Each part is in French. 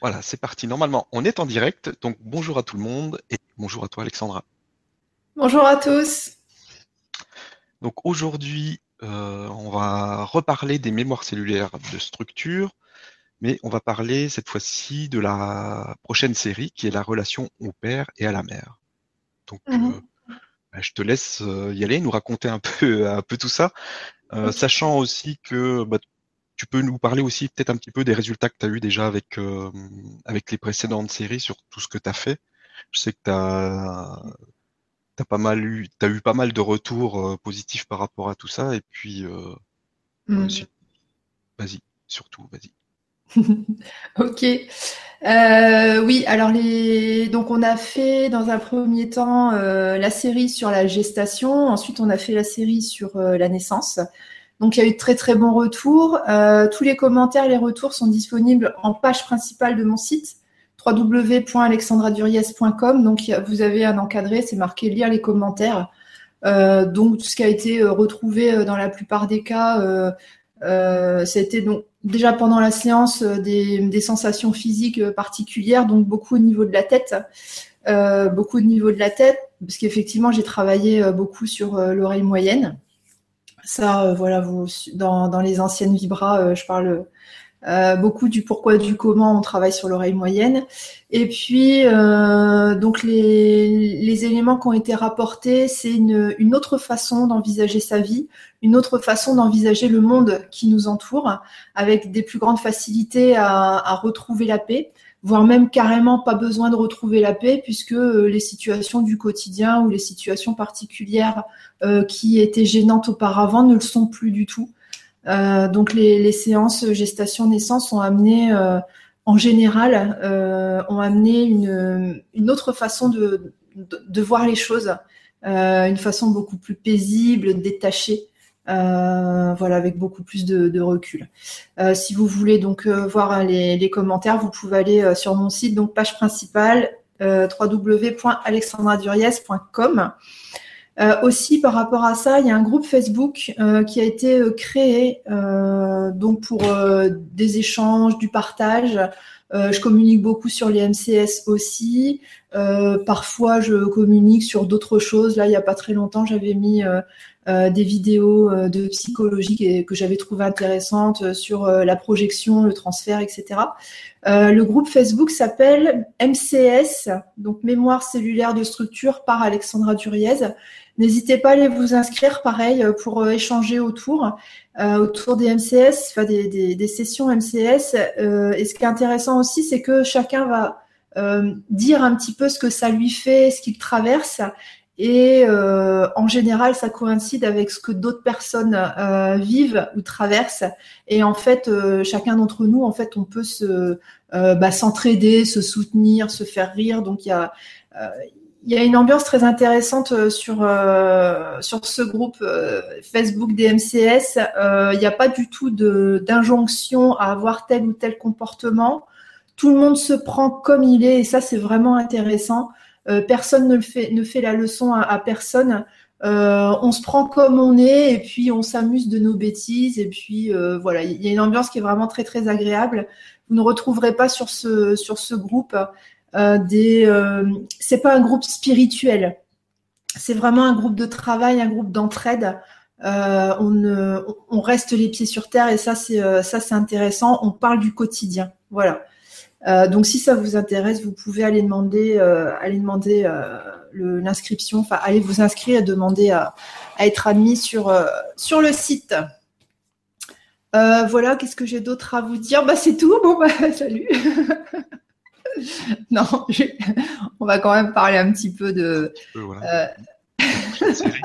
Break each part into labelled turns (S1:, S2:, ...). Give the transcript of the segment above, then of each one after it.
S1: Voilà, c'est parti. Normalement, on est en direct, donc bonjour à tout le monde et bonjour à toi Alexandra.
S2: Bonjour à tous.
S1: Donc aujourd'hui, euh, on va reparler des mémoires cellulaires de structure, mais on va parler cette fois-ci de la prochaine série qui est la relation au père et à la mère. Donc
S2: Mhm.
S1: euh, bah, je te laisse euh, y aller, nous raconter un peu, un peu tout ça, euh, sachant aussi que bah, tu peux nous parler aussi peut-être un petit peu des résultats que tu as eu déjà avec, euh, avec les précédentes séries sur tout ce que tu as fait? Je sais que tu as, pas mal eu, t'as eu pas mal de retours euh, positifs par rapport à tout ça. Et puis, euh,
S2: Mm.
S1: euh, si- vas-y, surtout, vas-y.
S2: Ok. Oui, alors les donc on a fait dans un premier temps la série sur la gestation, ensuite on a fait la série sur la naissance. Donc il y a eu de très très bons retours. Euh, tous les commentaires, les retours sont disponibles en page principale de mon site www.alexandraduriez.com. Donc vous avez un encadré, c'est marqué lire les commentaires. Euh, donc tout ce qui a été euh, retrouvé dans la plupart des cas, euh, donc déjà pendant la séance des, des sensations physiques particulières, donc beaucoup au niveau de la tête, beaucoup au niveau de la tête, parce qu'effectivement j'ai travaillé beaucoup sur l'oreille moyenne. Ça, euh, voilà, vous, dans, les anciennes vibras, euh, je parle euh, beaucoup du pourquoi, du comment on travaille sur l'oreille moyenne. Et puis, donc les, éléments qui ont été rapportés, c'est une, autre façon d'envisager sa vie, une autre façon d'envisager le monde qui nous entoure, avec des plus grandes facilités à retrouver la paix, voire même carrément pas besoin de retrouver la paix, puisque euh, les situations du quotidien ou les situations particulières euh, qui étaient gênantes auparavant ne le sont plus du tout. Euh, donc les, séances gestation-naissance ont amené, en général, ont amené une, une autre façon de, voir les choses, une façon beaucoup plus paisible, détachée, euh, voilà, avec beaucoup plus de, recul. Euh, si vous voulez donc euh, voir les, les commentaires, vous pouvez aller sur mon site, donc page principale, www.alexandraduriez.com. Aussi, par rapport à ça, il y a un groupe Facebook qui a été créé donc pour des échanges, du partage. Je communique beaucoup sur les MCS aussi. Parfois, je communique sur d'autres choses. Là, il n'y a pas très longtemps, j'avais mis euh, des vidéos euh, de psychologie que, que j'avais trouvées intéressantes euh, sur euh, la projection, le transfert, etc. Le groupe Facebook s'appelle MCS, donc Mémoire cellulaire de structure par Alexandra Duriez. N'hésitez pas à aller vous inscrire, pareil, pour échanger autour, euh, autour des MCS, enfin des, des, des sessions MCS. Euh, et ce qui est intéressant aussi, c'est que chacun va euh, dire un petit peu ce que ça lui fait, ce qu'il traverse. Et euh, en général, ça coïncide avec ce que d'autres personnes euh, vivent ou traversent. Et en fait, euh, chacun d'entre nous, en fait, on peut se euh, bah, s'entraider, se soutenir, se faire rire. Donc il y a euh, il y a une ambiance très intéressante euh, sur euh, sur ce groupe euh, Facebook des MCS. Euh, il n'y a pas du tout de d'injonction à avoir tel ou tel comportement. Tout le monde se prend comme il est et ça c'est vraiment intéressant. Euh, personne ne fait la leçon à, personne. Euh, on se prend comme on est et puis on s'amuse de nos bêtises et puis euh, voilà il y a une ambiance qui est vraiment très très agréable. Vous ne retrouverez pas sur ce sur ce groupe des. C'est pas un groupe spirituel. C'est vraiment un groupe de travail, un groupe d'entraide. On, on reste les pieds sur terre et ça c'est ça intéressant. On parle du quotidien. Voilà. Euh, donc si ça vous intéresse, vous pouvez aller demander, euh, aller demander euh, l'inscription, enfin aller vous inscrire et demander à, à être admis sur sur le site. Voilà, qu'est-ce que j'ai d'autre à vous dire? Bah c'est tout. Bon bah salut. non, on va quand même parler un petit peu de.
S1: Voilà.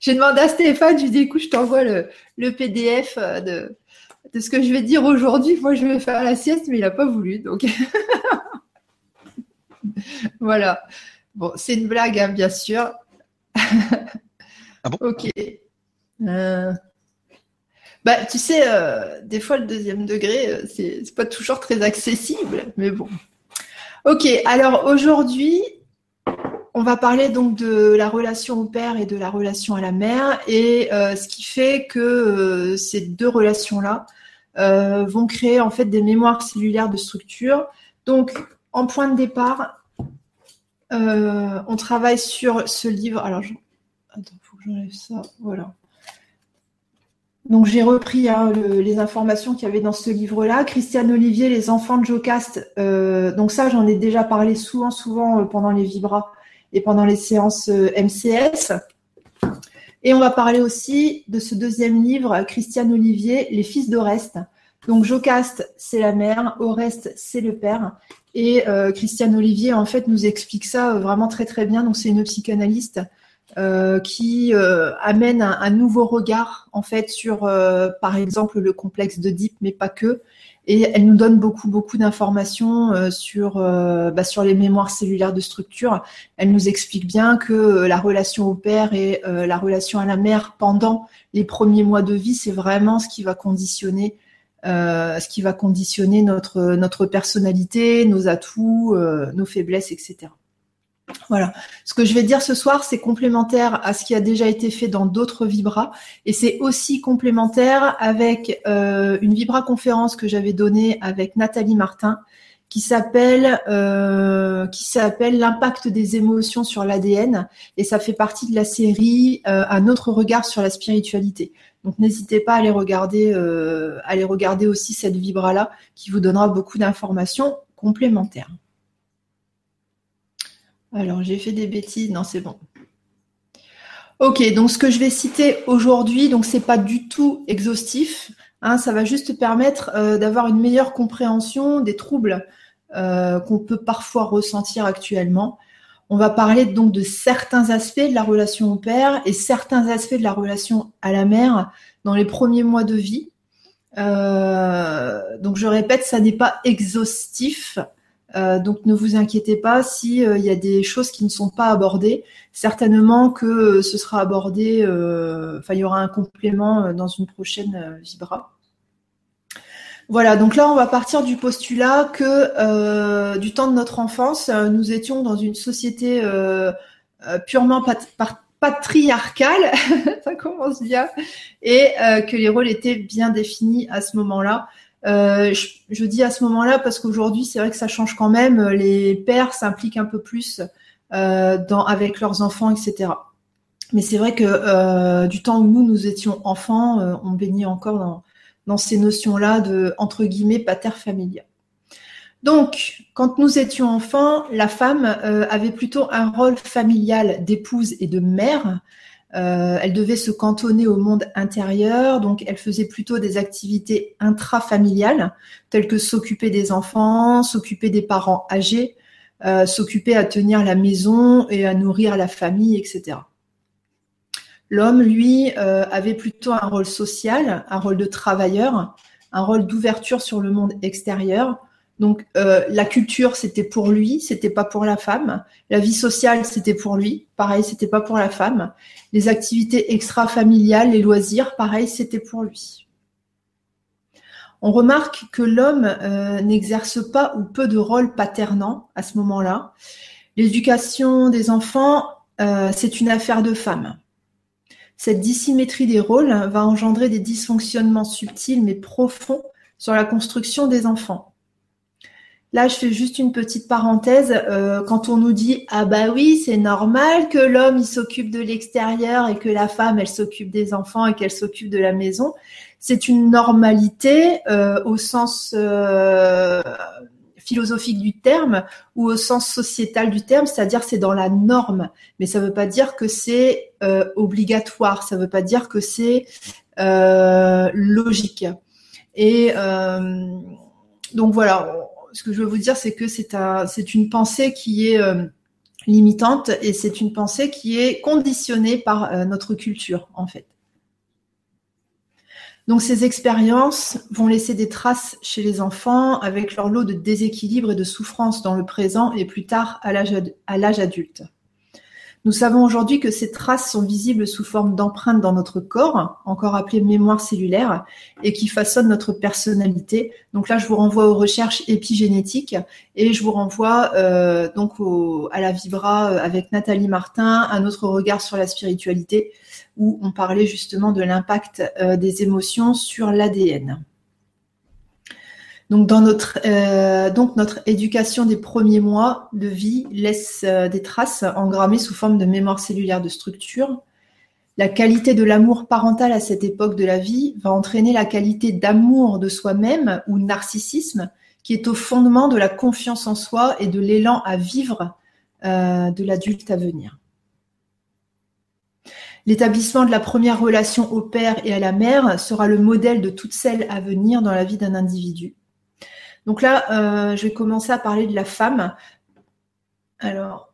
S2: J'ai demandé à Stéphane, je lui ai dit, écoute, je t'envoie le, le PDF de, de ce que je vais dire aujourd'hui. Moi, je vais faire la sieste, mais il n'a pas voulu. Donc, voilà. Bon, c'est une blague, hein, bien sûr.
S1: Ah bon?
S2: Ok. Euh, Bah, tu sais, euh, des fois, le deuxième degré, euh, c'est c'est pas toujours très accessible, mais bon. Ok, alors aujourd'hui, on va parler donc de la relation au père et de la relation à la mère et euh, ce qui fait que euh, ces deux relations-là vont créer en fait des mémoires cellulaires de structure. Donc, en point de départ, on travaille sur ce livre. Alors, faut que j'enlève ça. Voilà. Donc j'ai repris hein, les informations qu'il y avait dans ce livre-là. Christiane Olivier, Les enfants de Jocast. Euh, donc ça, j'en ai déjà parlé souvent, souvent euh, pendant les Vibras et pendant les séances euh, MCS. Et on va parler aussi de ce deuxième livre, Christiane Olivier, Les fils d'Oreste. Donc Jocaste, c'est la mère, Oreste, c'est le père. Et Christiane Olivier, en fait, nous explique ça vraiment très très bien. Donc c'est une psychanalyste euh, qui euh, amène un, nouveau regard en fait sur, euh, par exemple, le complexe Deep, mais pas que. Et elle nous donne beaucoup beaucoup d'informations sur bah, sur les mémoires cellulaires de structure. Elle nous explique bien que la relation au père et la relation à la mère pendant les premiers mois de vie, c'est vraiment ce qui va conditionner ce qui va conditionner notre notre personnalité, nos atouts, nos faiblesses, etc. Voilà. Ce que je vais dire ce soir, c'est complémentaire à ce qui a déjà été fait dans d'autres Vibra, et c'est aussi complémentaire avec euh, une Vibra conférence que j'avais donnée avec Nathalie Martin, qui s'appelle euh, l'impact des émotions sur l'ADN, et ça fait partie de la série euh, Un autre regard sur la spiritualité. Donc n'hésitez pas à aller regarder, à aller regarder aussi cette Vibra là, qui vous donnera beaucoup d'informations complémentaires. Alors, j'ai fait des bêtises. Non, c'est bon. Ok, donc ce que je vais citer aujourd'hui, donc c'est pas du tout exhaustif. Hein, ça va juste permettre euh, d'avoir une meilleure compréhension des troubles euh, qu'on peut parfois ressentir actuellement. On va parler donc de certains aspects de la relation au père et certains aspects de la relation à la mère dans les premiers mois de vie. Euh, donc je répète, ça n'est pas exhaustif. Euh, donc ne vous inquiétez pas s'il euh, y a des choses qui ne sont pas abordées. Certainement que euh, ce sera abordé, enfin il y aura un complément dans une prochaine Vibra. Voilà, donc là on va partir du postulat que du temps de notre enfance, nous étions dans une société purement patriarcale, ça commence bien, et que les rôles étaient bien définis à ce moment-là. Euh, je, dis à ce moment-là parce qu'aujourd'hui, c'est vrai que ça change quand même. Les pères s'impliquent un peu plus euh, avec leurs enfants, etc. Mais c'est vrai que euh, du temps où nous, nous étions enfants, on baignait encore dans, ces notions-là de, entre guillemets, pater familial. Donc, quand nous étions enfants, la femme avait plutôt un rôle familial d'épouse et de mère, euh, elle devait se cantonner au monde intérieur, donc elle faisait plutôt des activités intrafamiliales, telles que s'occuper des enfants, s'occuper des parents âgés, euh, s'occuper à tenir la maison et à nourrir la famille, etc. L'homme, lui, euh, avait plutôt un rôle social, un rôle de travailleur, un rôle d'ouverture sur le monde extérieur, donc euh, la culture, c'était pour lui, c'était pas pour la femme. La vie sociale, c'était pour lui, pareil, c'était pas pour la femme. Les activités extra-familiales, les loisirs, pareil, c'était pour lui. On remarque que l'homme euh, n'exerce pas ou peu de rôle paternant à ce moment-là. L'éducation des enfants, euh, c'est une affaire de femme. Cette dissymétrie des rôles va engendrer des dysfonctionnements subtils mais profonds sur la construction des enfants. Là, je fais juste une petite parenthèse. Euh, quand on nous dit ah bah oui, c'est normal que l'homme il s'occupe de l'extérieur et que la femme elle s'occupe des enfants et qu'elle s'occupe de la maison, c'est une normalité euh, au sens euh, philosophique du terme ou au sens sociétal du terme, c'est-à-dire c'est dans la norme. Mais ça ne veut pas dire que c'est obligatoire. Ça ne veut pas dire que c'est logique. Et donc voilà ce que je veux vous dire, c'est que c'est un, c'est une pensée qui est euh, limitante et c'est une pensée qui est conditionnée par euh, notre culture, en fait. Donc ces expériences vont laisser des traces chez les enfants avec leur lot de déséquilibre et de souffrance dans le présent et plus tard à l'âge adulte. Nous savons aujourd'hui que ces traces sont visibles sous forme d'empreintes dans notre corps, encore appelées mémoire cellulaire, et qui façonnent notre personnalité. Donc là, je vous renvoie aux recherches épigénétiques et je vous renvoie euh, donc à la Vibra euh, avec Nathalie Martin, un autre regard sur la spiritualité, où on parlait justement de l'impact euh, des émotions sur l'ADN. Donc, dans notre, euh, donc notre éducation des premiers mois de vie laisse euh, des traces engrammées sous forme de mémoire cellulaire de structure. La qualité de l'amour parental à cette époque de la vie va entraîner la qualité d'amour de soi-même ou narcissisme qui est au fondement de la confiance en soi et de l'élan à vivre euh, de l'adulte à venir. L'établissement de la première relation au père et à la mère sera le modèle de toutes celles à venir dans la vie d'un individu. Donc là, euh, je vais commencer à parler de la femme. Alors,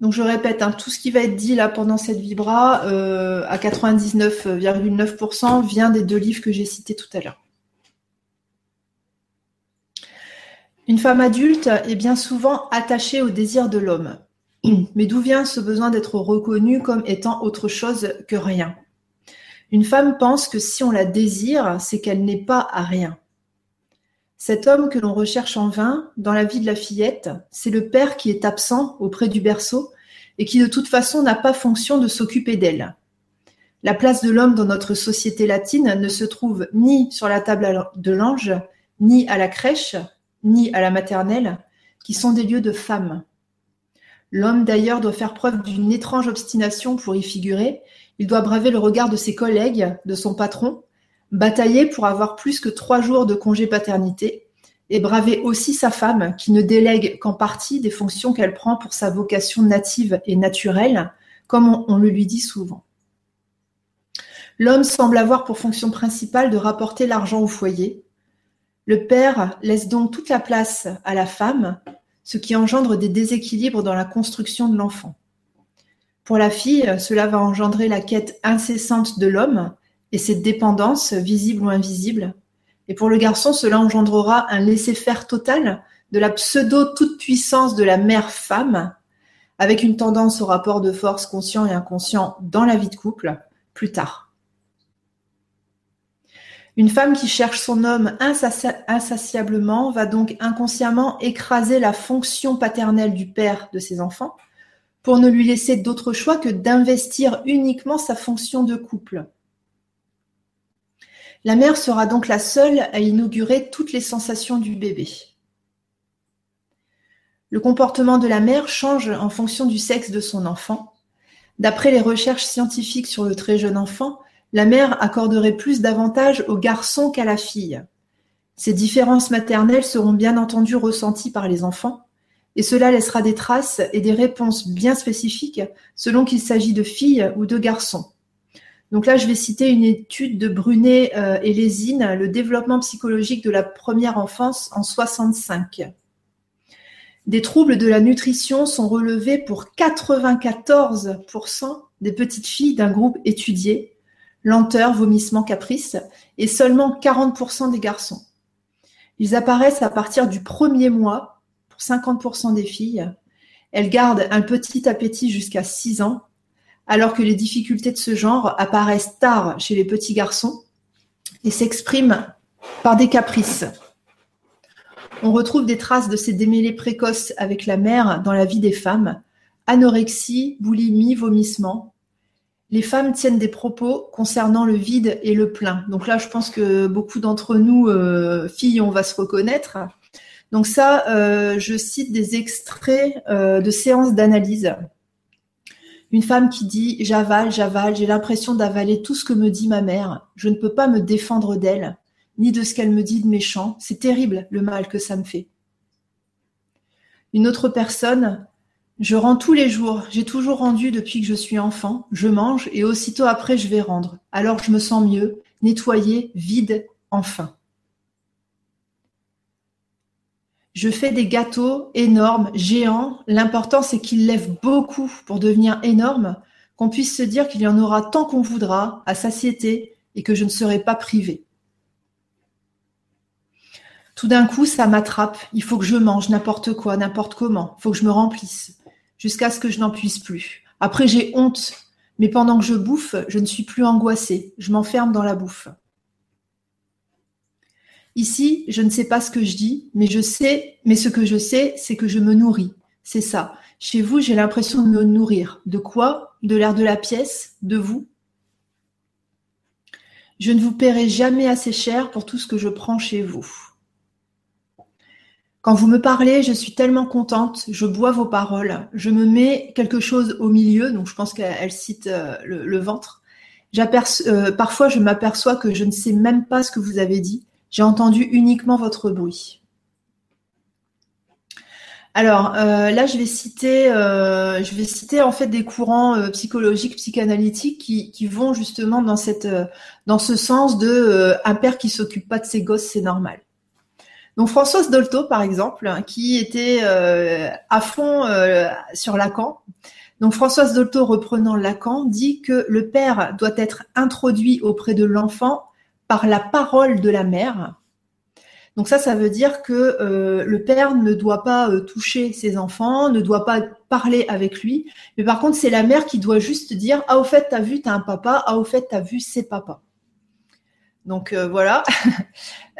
S2: donc je répète, hein, tout ce qui va être dit là pendant cette vibra, euh, à 99,9% vient des deux livres que j'ai cités tout à l'heure. Une femme adulte est bien souvent attachée au désir de l'homme. Mais d'où vient ce besoin d'être reconnue comme étant autre chose que rien? Une femme pense que si on la désire, c'est qu'elle n'est pas à rien. Cet homme que l'on recherche en vain dans la vie de la fillette, c'est le père qui est absent auprès du berceau et qui de toute façon n'a pas fonction de s'occuper d'elle. La place de l'homme dans notre société latine ne se trouve ni sur la table de l'ange, ni à la crèche, ni à la maternelle, qui sont des lieux de femmes. L'homme d'ailleurs doit faire preuve d'une étrange obstination pour y figurer, il doit braver le regard de ses collègues, de son patron, batailler pour avoir plus que trois jours de congé paternité, et braver aussi sa femme, qui ne délègue qu'en partie des fonctions qu'elle prend pour sa vocation native et naturelle, comme on, le lui dit souvent. L'homme semble avoir pour fonction principale de rapporter l'argent au foyer. Le père laisse donc toute la place à la femme, ce qui engendre des déséquilibres dans la construction de l'enfant. Pour la fille, cela va engendrer la quête incessante de l'homme, et cette dépendance, visible ou invisible. Et pour le garçon, cela engendrera un laisser-faire total de la pseudo-toute-puissance de la mère-femme, avec une tendance au rapport de force conscient et inconscient dans la vie de couple plus tard. Une femme qui cherche son homme insatiablement va donc inconsciemment écraser la fonction paternelle du père de ses enfants pour ne lui laisser d'autre choix que d'investir uniquement sa fonction de couple. La mère sera donc la seule à inaugurer toutes les sensations du bébé. Le comportement de la mère change en fonction du sexe de son enfant. D'après les recherches scientifiques sur le très jeune enfant, la mère accorderait plus d'avantages au garçon qu'à la fille. Ces différences maternelles seront bien entendu ressenties par les enfants, et cela laissera des traces et des réponses bien spécifiques selon qu'il s'agit de filles ou de garçons. Donc là, je vais citer une étude de Brunet euh, et Lésine, le développement psychologique de la première enfance en 65. Des troubles de la nutrition sont relevés pour 94% des petites filles d'un groupe étudié, lenteur, vomissement, caprice, et seulement 40% des garçons. Ils apparaissent à partir du premier mois pour 50% des filles. Elles gardent un petit appétit jusqu'à 6 ans alors que les difficultés de ce genre apparaissent tard chez les petits garçons et s'expriment par des caprices. On retrouve des traces de ces démêlés précoces avec la mère dans la vie des femmes, anorexie, boulimie, vomissement. Les femmes tiennent des propos concernant le vide et le plein. Donc là, je pense que beaucoup d'entre nous, euh, filles, on va se reconnaître. Donc ça, euh, je cite des extraits euh, de séances d'analyse une femme qui dit J'avale, j'avale, j'ai l'impression d'avaler tout ce que me dit ma mère. Je ne peux pas me défendre d'elle, ni de ce qu'elle me dit de méchant. C'est terrible le mal que ça me fait. Une autre personne Je rends tous les jours. J'ai toujours rendu depuis que je suis enfant. Je mange et aussitôt après je vais rendre. Alors je me sens mieux, nettoyée, vide, enfin. Je fais des gâteaux énormes, géants. L'important, c'est qu'ils lèvent beaucoup pour devenir énormes, qu'on puisse se dire qu'il y en aura tant qu'on voudra, à satiété, et que je ne serai pas privée. Tout d'un coup, ça m'attrape. Il faut que je mange n'importe quoi, n'importe comment. Il faut que je me remplisse, jusqu'à ce que je n'en puisse plus. Après, j'ai honte. Mais pendant que je bouffe, je ne suis plus angoissée. Je m'enferme dans la bouffe. Ici, je ne sais pas ce que je dis, mais je sais, mais ce que je sais, c'est que je me nourris. C'est ça. Chez vous, j'ai l'impression de me nourrir. De quoi? De l'air de la pièce? De vous? Je ne vous paierai jamais assez cher pour tout ce que je prends chez vous. Quand vous me parlez, je suis tellement contente, je bois vos paroles, je me mets quelque chose au milieu, donc je pense qu'elle cite euh, le, ventre. Euh, parfois, je m'aperçois que je ne sais même pas ce que vous avez dit. J'ai entendu uniquement votre bruit. Alors euh, là, je vais citer, je vais citer en fait des courants psychologiques, psychanalytiques qui, qui, vont justement dans cette, dans ce sens de un père qui s'occupe pas de ses gosses, c'est normal. Donc Françoise Dolto, par exemple, qui était euh, à fond euh, sur Lacan. Donc Françoise Dolto, reprenant Lacan, dit que le père doit être introduit auprès de l'enfant par la parole de la mère. Donc ça, ça veut dire que euh, le père ne doit pas toucher ses enfants, ne doit pas parler avec lui, mais par contre, c'est la mère qui doit juste dire ah au fait t'as vu t'as un papa, ah au fait t'as vu c'est papa. Donc euh, voilà.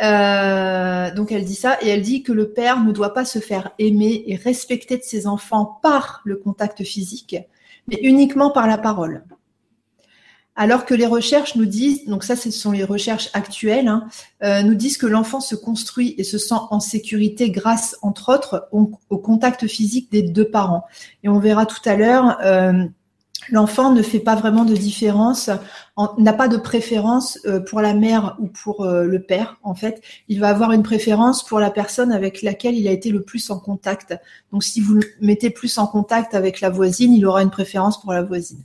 S2: Euh, donc elle dit ça et elle dit que le père ne doit pas se faire aimer et respecter de ses enfants par le contact physique, mais uniquement par la parole. Alors que les recherches nous disent, donc ça ce sont les recherches actuelles, hein, euh, nous disent que l'enfant se construit et se sent en sécurité grâce, entre autres, au, contact physique des deux parents. Et on verra tout à l'heure l'enfant ne fait pas vraiment de différence, n'a pas de préférence euh, pour la mère ou pour euh, le père. En fait, il va avoir une préférence pour la personne avec laquelle il a été le plus en contact. Donc, si vous le mettez plus en contact avec la voisine, il aura une préférence pour la voisine.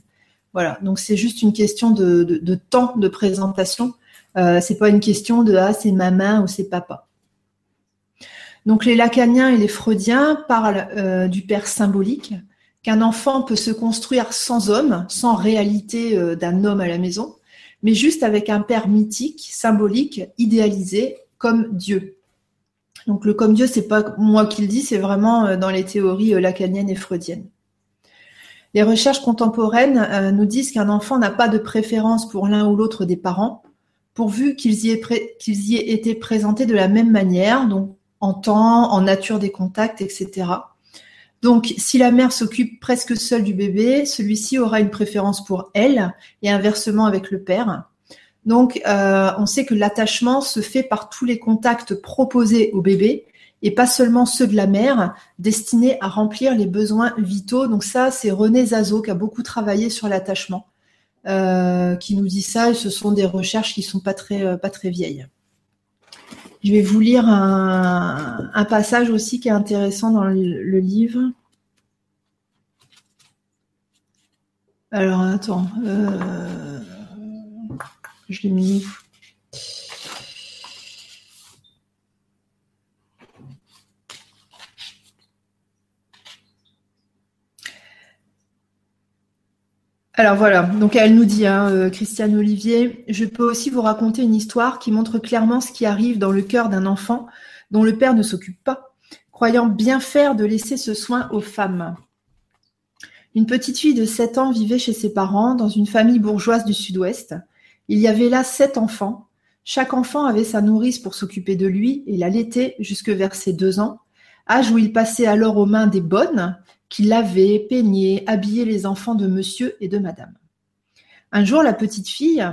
S2: Voilà. Donc, c'est juste une question de, temps de présentation. Euh, c'est pas une question de ah c'est maman ou c'est papa. Donc, les lacaniens et les freudiens parlent euh, du père symbolique qu'un enfant peut se construire sans homme, sans réalité euh, d'un homme à la maison, mais juste avec un père mythique, symbolique, idéalisé comme Dieu. Donc le comme Dieu, c'est pas moi qui le dis, c'est vraiment dans les théories lacaniennes et freudiennes. Les recherches contemporaines nous disent qu'un enfant n'a pas de préférence pour l'un ou l'autre des parents, pourvu qu'ils y, y, aient été présentés de la même manière, donc en temps, en nature des contacts, etc. Donc, si la mère s'occupe presque seule du bébé, celui-ci aura une préférence pour elle et inversement avec le père. Donc, euh, on sait que l'attachement se fait par tous les contacts proposés au bébé et pas seulement ceux de la mère, destinés à remplir les besoins vitaux. Donc ça, c'est René Zazo qui a beaucoup travaillé sur l'attachement, euh, qui nous dit ça. Et ce sont des recherches qui sont pas très euh, pas très vieilles. Je vais vous lire un, passage aussi qui est intéressant dans le, livre. Alors, attends. Euh, je l'ai mis Alors voilà, donc elle nous dit, hein, euh, Christiane Olivier, je peux aussi vous raconter une histoire qui montre clairement ce qui arrive dans le cœur d'un enfant dont le père ne s'occupe pas, croyant bien faire de laisser ce soin aux femmes. Une petite fille de 7 ans vivait chez ses parents dans une famille bourgeoise du sud-ouest. Il y avait là sept enfants. Chaque enfant avait sa nourrice pour s'occuper de lui et l'allaiter jusque vers ses deux ans, âge où il passait alors aux mains des bonnes, qui lavait, peignait, habillait les enfants de monsieur et de madame. Un jour, la petite fille,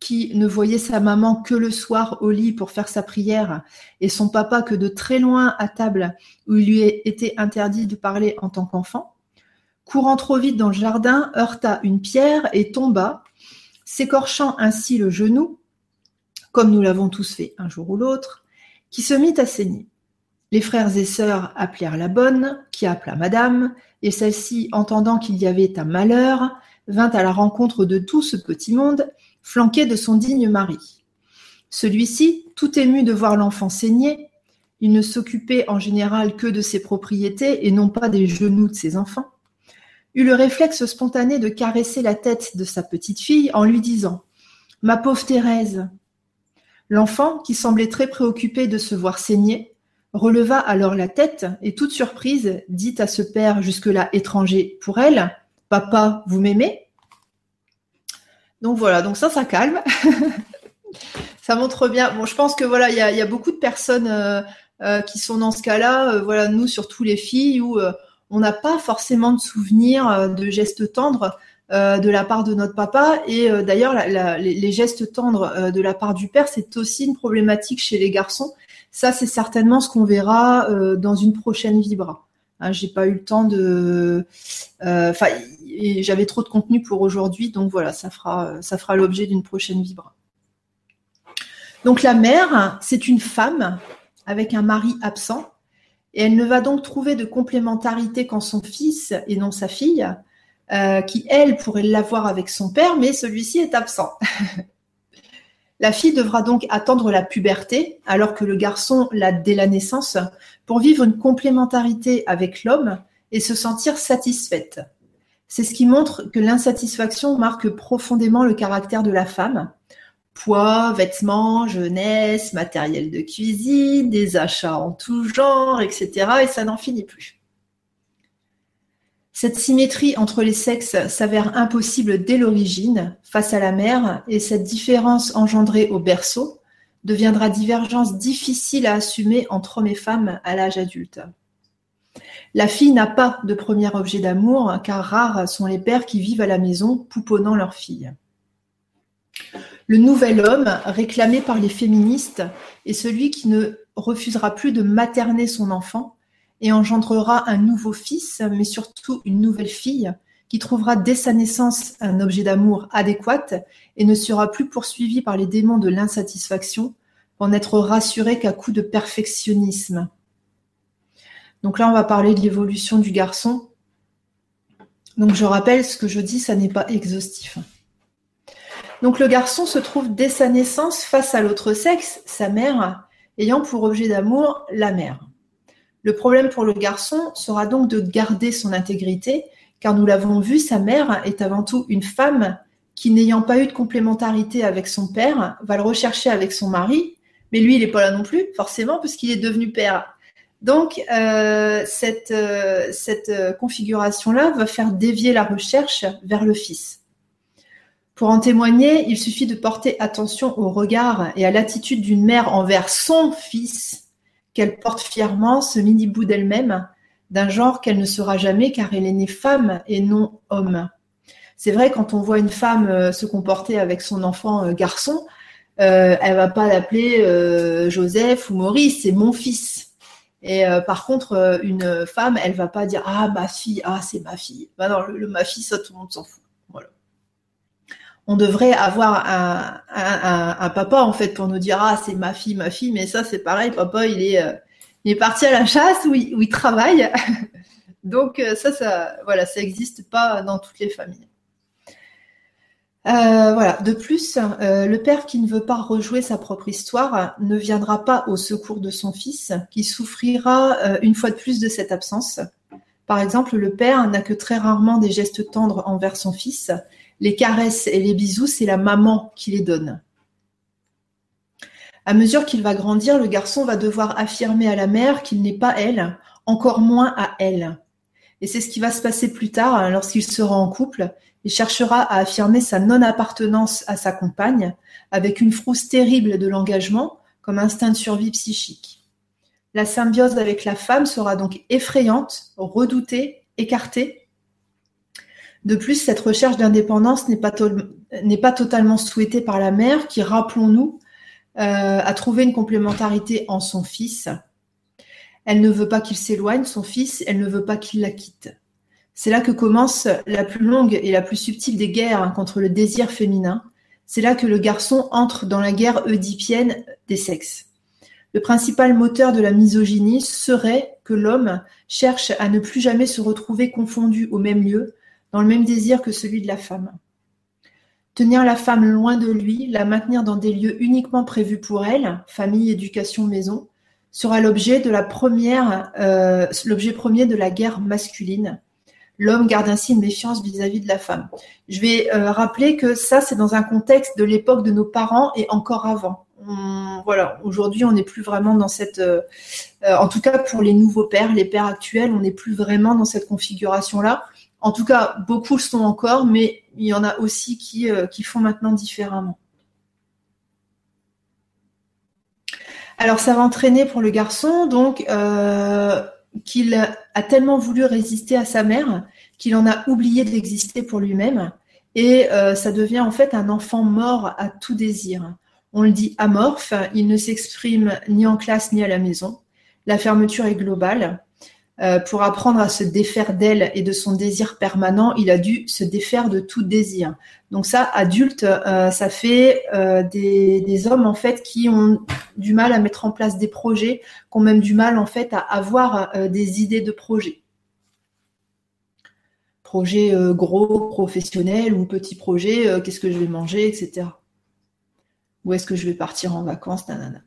S2: qui ne voyait sa maman que le soir au lit pour faire sa prière et son papa que de très loin à table où il lui était interdit de parler en tant qu'enfant, courant trop vite dans le jardin, heurta une pierre et tomba, s'écorchant ainsi le genou, comme nous l'avons tous fait un jour ou l'autre, qui se mit à saigner. Les frères et sœurs appelèrent la bonne, qui appela madame, et celle-ci, entendant qu'il y avait un malheur, vint à la rencontre de tout ce petit monde, flanqué de son digne mari. Celui-ci, tout ému de voir l'enfant saigner, il ne s'occupait en général que de ses propriétés et non pas des genoux de ses enfants, eut le réflexe spontané de caresser la tête de sa petite fille en lui disant Ma pauvre Thérèse. L'enfant, qui semblait très préoccupé de se voir saigner, releva alors la tête et toute surprise dit à ce père jusque-là étranger pour elle, Papa, vous m'aimez? Donc voilà, donc ça, ça calme. ça montre bien. Bon, je pense que voilà, il y a, beaucoup de personnes euh, euh, qui sont dans ce cas-là. Euh, voilà, nous, surtout les filles, où on n'a pas forcément de souvenirs de gestes tendres. de la part de notre papa et d'ailleurs les, gestes tendres de la part du père c'est aussi une problématique chez les garçons Ça, c'est certainement ce qu'on verra dans une prochaine Vibra. Hein, j'ai pas eu le temps de, enfin, j'avais trop de contenu pour aujourd'hui, donc voilà, ça fera, ça fera l'objet d'une prochaine Vibra. Donc la mère, c'est une femme avec un mari absent, et elle ne va donc trouver de complémentarité qu'en son fils et non sa fille, euh, qui elle pourrait l'avoir avec son père, mais celui-ci est absent. la fille devra donc attendre la puberté, alors que le garçon l'a dès la naissance, pour vivre une complémentarité avec l'homme et se sentir satisfaite. C'est ce qui montre que l'insatisfaction marque profondément le caractère de la femme, poids, vêtements, jeunesse, matériel de cuisine, des achats en tout genre, etc. Et ça n'en finit plus. Cette symétrie entre les sexes s'avère impossible dès l'origine face à la mère et cette différence engendrée au berceau deviendra divergence difficile à assumer entre hommes et femmes à l'âge adulte. La fille n'a pas de premier objet d'amour car rares sont les pères qui vivent à la maison pouponnant leur fille. Le nouvel homme, réclamé par les féministes, est celui qui ne refusera plus de materner son enfant et engendrera un nouveau fils, mais surtout une nouvelle fille, qui trouvera dès sa naissance un objet d'amour adéquat et ne sera plus poursuivi par les démons de l'insatisfaction pour n'être rassuré qu'à coup de perfectionnisme. Donc là, on va parler de l'évolution du garçon. Donc je rappelle, ce que je dis, ça n'est pas exhaustif. Donc le garçon se trouve dès sa naissance face à l'autre sexe, sa mère, ayant pour objet d'amour la mère. Le problème pour le garçon sera donc de garder son intégrité, car nous l'avons vu, sa mère est avant tout une femme qui, n'ayant pas eu de complémentarité avec son père, va le rechercher avec son mari, mais lui, il n'est pas là non plus, forcément, puisqu'il est devenu père. Donc, euh, cette, euh, cette configuration-là va faire dévier la recherche vers le fils. Pour en témoigner, il suffit de porter attention au regard et à l'attitude d'une mère envers son fils, qu'elle porte fièrement, ce mini-bout d'elle-même, d'un genre qu'elle ne sera jamais car elle est née femme et non homme. C'est vrai, quand on voit une femme euh, se comporter avec son enfant euh, garçon, euh, elle va pas l'appeler Joseph ou Maurice, c'est mon fils. Et par contre, une femme, elle va pas dire ah ma fille, ah c'est ma fille. Bah non, le, ma fille, ça tout le monde s'en fout on devrait avoir un, papa en fait pour nous dire ah c'est ma fille ma fille mais ça c'est pareil papa il est euh, parti à la chasse où il, travaille donc euh, ça ça voilà ça n'existe pas dans toutes les familles euh, voilà. De plus, le père qui ne veut pas rejouer sa propre histoire ne viendra pas au secours de son fils, qui souffrira une fois de plus de cette absence. Par exemple, le père n'a que très rarement des gestes tendres envers son fils, les caresses et les bisous, c'est la maman qui les donne. À mesure qu'il va grandir, le garçon va devoir affirmer à la mère qu'il n'est pas elle, encore moins à elle. Et c'est ce qui va se passer plus tard hein, lorsqu'il sera en couple. Il cherchera à affirmer sa non-appartenance à sa compagne avec une frousse terrible de l'engagement comme instinct de survie psychique. La symbiose avec la femme sera donc effrayante, redoutée, écartée, de plus, cette recherche d'indépendance n'est pas, totalement souhaitée par la mère qui, rappelons-nous, euh, a trouvé une complémentarité en son fils. Elle ne veut pas qu'il s'éloigne, son fils, elle ne veut pas qu'il la quitte. C'est là que commence la plus longue et la plus subtile des guerres contre le désir féminin. C'est là que le garçon entre dans la guerre oedipienne des sexes. Le principal moteur de la misogynie serait que l'homme cherche à ne plus jamais se retrouver confondu au même lieu, dans le même désir que celui de la femme. Tenir la femme loin de lui, la maintenir dans des lieux uniquement prévus pour elle, famille, éducation, maison, sera l'objet de la première, euh, l'objet premier de la guerre masculine. L'homme garde ainsi une méfiance vis-à-vis de la femme. Je vais euh, rappeler que ça, c'est dans un contexte de l'époque de nos parents et encore avant. voilà, aujourd'hui, on n'est plus vraiment dans cette, euh, en tout cas pour les nouveaux pères, les pères actuels, on n'est plus vraiment dans cette configuration-là. En tout cas, beaucoup le sont encore, mais il y en a aussi qui, euh, font maintenant différemment. Alors ça va entraîner pour le garçon donc euh, qu'il a tellement voulu résister à sa mère qu'il en a oublié d'exister pour lui-même et euh, ça devient en fait un enfant mort à tout désir. On le dit amorphe, il ne s'exprime ni en classe ni à la maison. La fermeture est globale. Euh, pour apprendre à se défaire d'elle et de son désir permanent, il a dû se défaire de tout désir. Donc ça, adulte, euh, ça fait euh, des, hommes en fait qui ont du mal à mettre en place des projets, qui ont même du mal en fait à avoir des idées de projets. Projet gros, professionnel ou petit projet, qu'est-ce que je vais manger, etc. Où est-ce que je vais partir en vacances, nanana.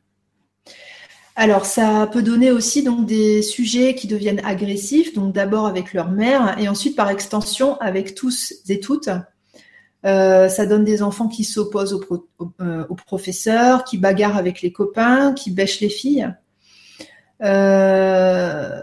S2: Alors, ça peut donner aussi donc des sujets qui deviennent agressifs, donc d'abord avec leur mère et ensuite par extension avec tous et toutes. Euh, ça donne des enfants qui s'opposent aux euh, professeurs, qui bagarrent avec les copains, qui bêchent les filles. Euh,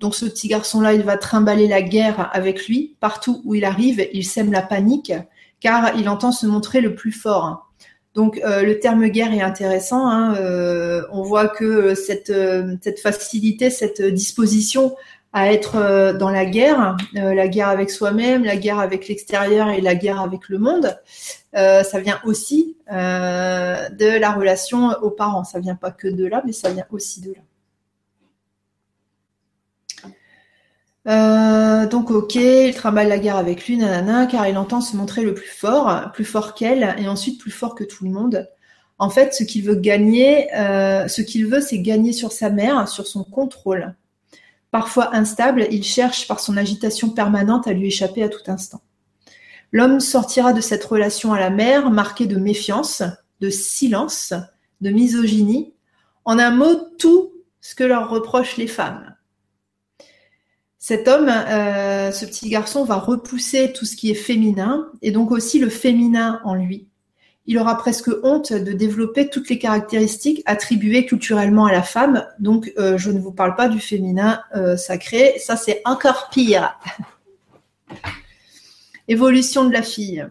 S2: donc ce petit garçon-là, il va trimballer la guerre avec lui. Partout où il arrive, il sème la panique, car il entend se montrer le plus fort. Donc euh, le terme guerre est intéressant. Hein, euh, on voit que cette, euh, cette facilité, cette disposition à être dans la guerre, la guerre avec soi-même, la guerre avec l'extérieur et la guerre avec le monde, ça vient aussi de la relation aux parents. Ça vient pas que de là, mais ça vient aussi de là. Euh, donc ok, il travaille la guerre avec lui, nanana, car il entend se montrer le plus fort, plus fort qu'elle, et ensuite plus fort que tout le monde. En fait, ce qu'il veut gagner, euh, ce qu'il veut, c'est gagner sur sa mère, sur son contrôle. Parfois instable, il cherche par son agitation permanente à lui échapper à tout instant. L'homme sortira de cette relation à la mère marquée de méfiance, de silence, de misogynie, en un mot tout ce que leur reprochent les femmes cet homme, euh, ce petit garçon, va repousser tout ce qui est féminin et donc aussi le féminin en lui. Il aura presque honte de développer toutes les caractéristiques attribuées culturellement à la femme. Donc, euh, je ne vous parle pas du féminin euh, sacré, ça c'est encore pire. Évolution de la fille.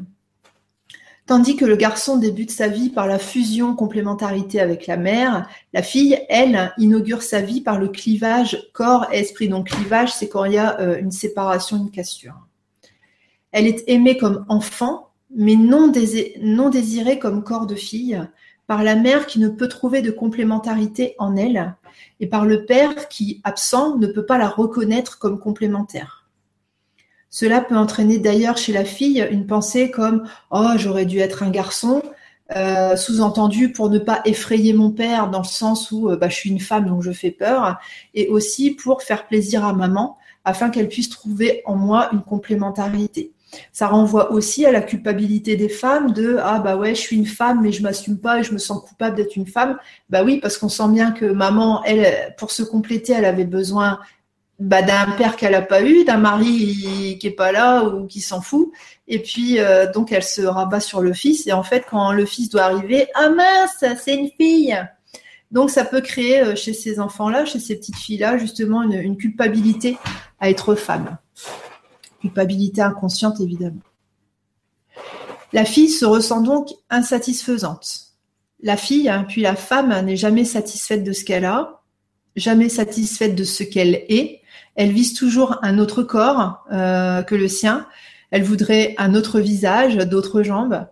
S2: Tandis que le garçon débute sa vie par la fusion complémentarité avec la mère, la fille, elle, inaugure sa vie par le clivage corps-esprit. Donc clivage, c'est quand il y a euh, une séparation, une cassure. Elle est aimée comme enfant, mais non désirée comme corps de fille, par la mère qui ne peut trouver de complémentarité en elle, et par le père qui, absent, ne peut pas la reconnaître comme complémentaire. Cela peut entraîner d'ailleurs chez la fille une pensée comme Oh, j'aurais dû être un garçon, euh, sous-entendu pour ne pas effrayer mon père dans le sens où euh, bah, je suis une femme donc je fais peur, et aussi pour faire plaisir à maman afin qu'elle puisse trouver en moi une complémentarité. Ça renvoie aussi à la culpabilité des femmes de ah bah ouais je suis une femme mais je m'assume pas et je me sens coupable d'être une femme. Bah oui parce qu'on sent bien que maman elle pour se compléter elle avait besoin bah, d'un père qu'elle n'a pas eu, d'un mari qui est pas là ou qui s'en fout. Et puis euh, donc elle se rabat sur le fils. Et en fait, quand le fils doit arriver, ah mince, c'est une fille. Donc ça peut créer euh, chez ces enfants-là, chez ces petites filles-là, justement une, une, culpabilité à être femme. Culpabilité inconsciente, évidemment. La fille se ressent donc insatisfaisante. La fille, hein, puis la femme, n'est jamais satisfaite de ce qu'elle a, jamais satisfaite de ce qu'elle est, elle vise toujours un autre corps euh, que le sien. Elle voudrait un autre visage, d'autres jambes.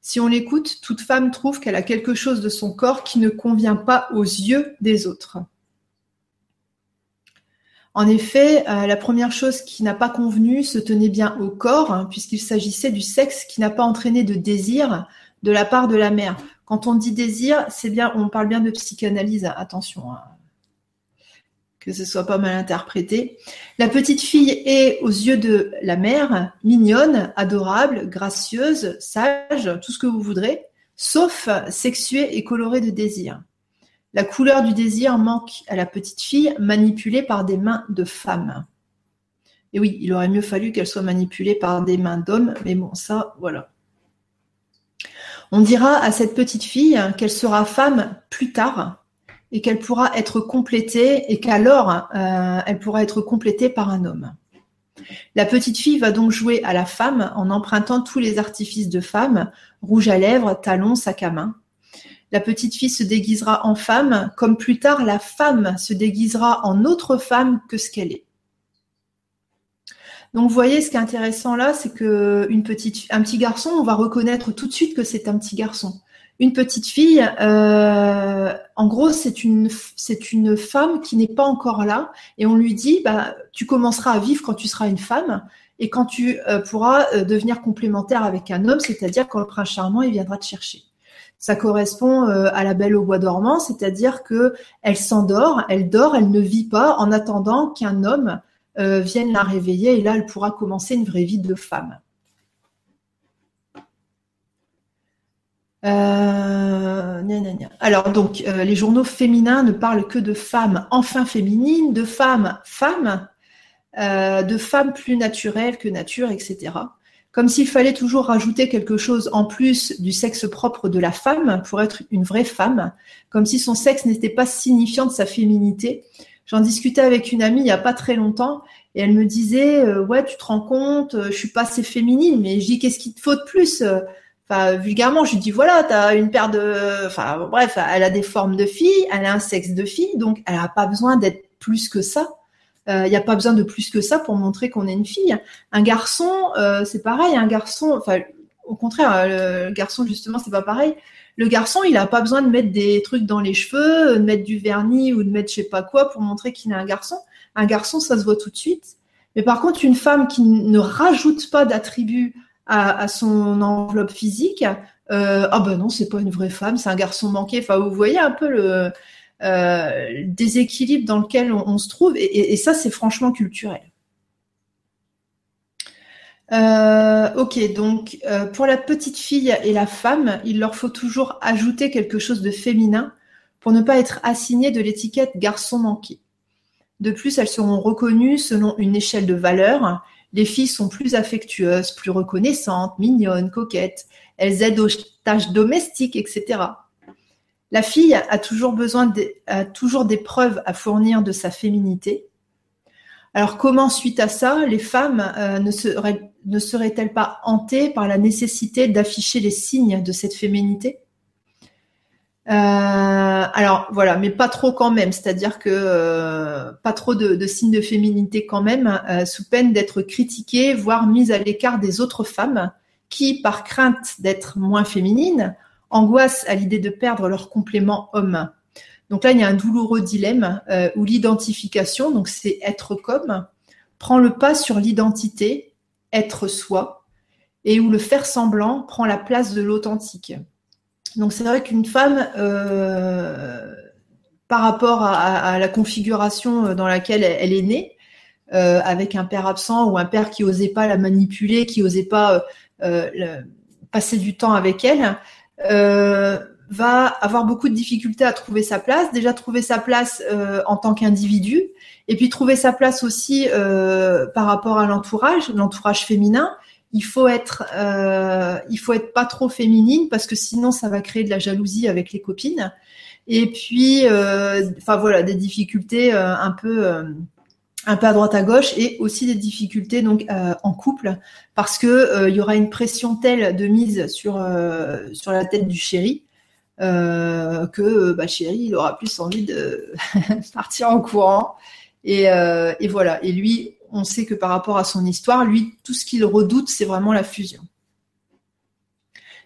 S2: Si on l'écoute, toute femme trouve qu'elle a quelque chose de son corps qui ne convient pas aux yeux des autres. En effet, euh, la première chose qui n'a pas convenu se tenait bien au corps, hein, puisqu'il s'agissait du sexe qui n'a pas entraîné de désir de la part de la mère. Quand on dit désir, c'est bien, on parle bien de psychanalyse. Attention, hein que ce soit pas mal interprété. La petite fille est, aux yeux de la mère, mignonne, adorable, gracieuse, sage, tout ce que vous voudrez, sauf sexuée et colorée de désir. La couleur du désir manque à la petite fille manipulée par des mains de femmes. Et oui, il aurait mieux fallu qu'elle soit manipulée par des mains d'hommes, mais bon, ça, voilà. On dira à cette petite fille qu'elle sera femme plus tard, et qu'elle pourra être complétée et qu'alors euh, elle pourra être complétée par un homme. La petite fille va donc jouer à la femme en empruntant tous les artifices de femme, rouge à lèvres, talons, sac à main. La petite fille se déguisera en femme, comme plus tard la femme se déguisera en autre femme que ce qu'elle est. Donc vous voyez, ce qui est intéressant là, c'est que un petit garçon, on va reconnaître tout de suite que c'est un petit garçon. Une petite fille, euh, en gros, c'est une, c'est une femme qui n'est pas encore là, et on lui dit, bah, tu commenceras à vivre quand tu seras une femme, et quand tu euh, pourras euh, devenir complémentaire avec un homme, c'est-à-dire quand le prince charmant il viendra te chercher. Ça correspond à la belle au bois dormant, c'est-à-dire que elle s'endort, elle dort, elle ne vit pas en attendant qu'un homme vienne la réveiller, et là, elle pourra commencer une vraie vie de femme. Euh, Alors donc, euh, les journaux féminins ne parlent que de femmes enfin féminines, de femmes femmes, euh, de femmes plus naturelles que nature, etc. Comme s'il fallait toujours rajouter quelque chose en plus du sexe propre de la femme pour être une vraie femme, comme si son sexe n'était pas signifiant de sa féminité. J'en discutais avec une amie il n'y a pas très longtemps et elle me disait ouais tu te rends compte je suis pas assez féminine mais je dis qu'est-ce qu'il te faut de plus vulgairement, je lui dis voilà, tu as une paire de, enfin bref, elle a des formes de fille, elle a un sexe de fille, donc elle n'a pas besoin d'être plus que ça. Il euh, n'y a pas besoin de plus que ça pour montrer qu'on est une fille. Un garçon, euh, c'est pareil. Un garçon, enfin, au contraire, euh, le garçon justement, c'est pas pareil. Le garçon, il n'a pas besoin de mettre des trucs dans les cheveux, de mettre du vernis ou de mettre je sais pas quoi pour montrer qu'il est un garçon. Un garçon, ça se voit tout de suite. Mais par contre, une femme qui ne rajoute pas d'attributs à, son enveloppe physique, euh, ah ben non, c'est pas une vraie femme, c'est un garçon manqué. Enfin, vous voyez un peu le euh, déséquilibre dans lequel on, se trouve, et, ça, c'est franchement culturel. Euh, ok, donc pour la petite fille et la femme, il leur faut toujours ajouter quelque chose de féminin pour ne pas être assigné de l'étiquette garçon manqué. De plus, elles seront reconnues selon une échelle de valeurs les filles sont plus affectueuses, plus reconnaissantes, mignonnes, coquettes. Elles aident aux tâches domestiques, etc. La fille a toujours besoin toujours des preuves à fournir de sa féminité. Alors comment, suite à ça, les femmes euh, ne, seraient, ne seraient-elles pas hantées par la nécessité d'afficher les signes de cette féminité? Alors voilà, mais pas trop quand même, c'est-à-dire que euh, pas trop de, signes de féminité quand même, euh, sous peine d'être critiquées, voire mises à l'écart des autres femmes qui, par crainte d'être moins féminines, angoissent à l'idée de perdre leur complément homme. Donc là, il y a un douloureux dilemme où l'identification, donc c'est être comme, prend le pas sur l'identité, être soi, et où le faire semblant prend la place de l'authentique. Donc c'est vrai qu'une femme, euh, par rapport à, la configuration euh, dans laquelle elle, est née, euh, avec un père absent ou un père qui osait pas la manipuler, qui osait pas passer du temps avec elle, va avoir beaucoup de difficultés à trouver sa place. Déjà trouver sa place en tant qu'individu, et puis trouver sa place aussi par rapport à l'entourage, l'entourage féminin il faut être, euh, il faut être pas trop féminine parce que sinon ça va créer de la jalousie avec les copines. Et puis, euh, enfin voilà, des difficultés euh, un peu, un peu à droite à gauche et aussi des difficultés donc en couple parce que il y aura une pression telle de mise sur sur la tête du chéri que bah, chéri il aura plus envie de partir en courant. Et voilà. Et lui, on sait que par rapport à son histoire, lui, tout ce qu'il redoute, c'est vraiment la fusion.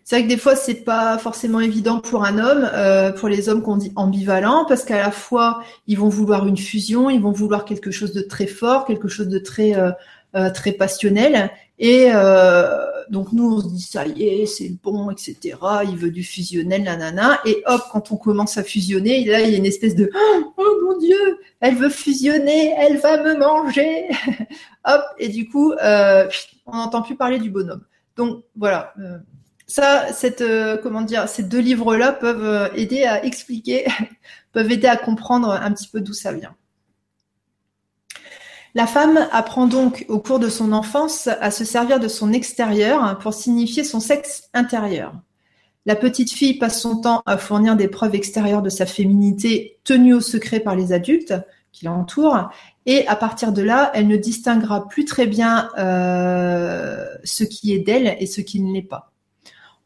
S2: C'est vrai que des fois, c'est pas forcément évident pour un homme, euh, pour les hommes qu'on dit ambivalents, parce qu'à la fois, ils vont vouloir une fusion, ils vont vouloir quelque chose de très fort, quelque chose de très euh, euh, très passionnel, et donc nous, on se dit ça y est, c'est le bon, etc. Il veut du fusionnel, nanana. Et hop, quand on commence à fusionner, là, il y a une espèce de oh mon Dieu, elle veut fusionner, elle va me manger. hop, et du coup, euh, on n'entend plus parler du bonhomme. Donc voilà. Euh, ça, cette, euh, comment dire, ces deux livres-là peuvent aider à expliquer, peuvent aider à comprendre un petit peu d'où ça vient. La femme apprend donc au cours de son enfance à se servir de son extérieur pour signifier son sexe intérieur. La petite fille passe son temps à fournir des preuves extérieures de sa féminité tenue au secret par les adultes qui l'entourent, et à partir de là, elle ne distinguera plus très bien euh, ce qui est d'elle et ce qui ne l'est pas.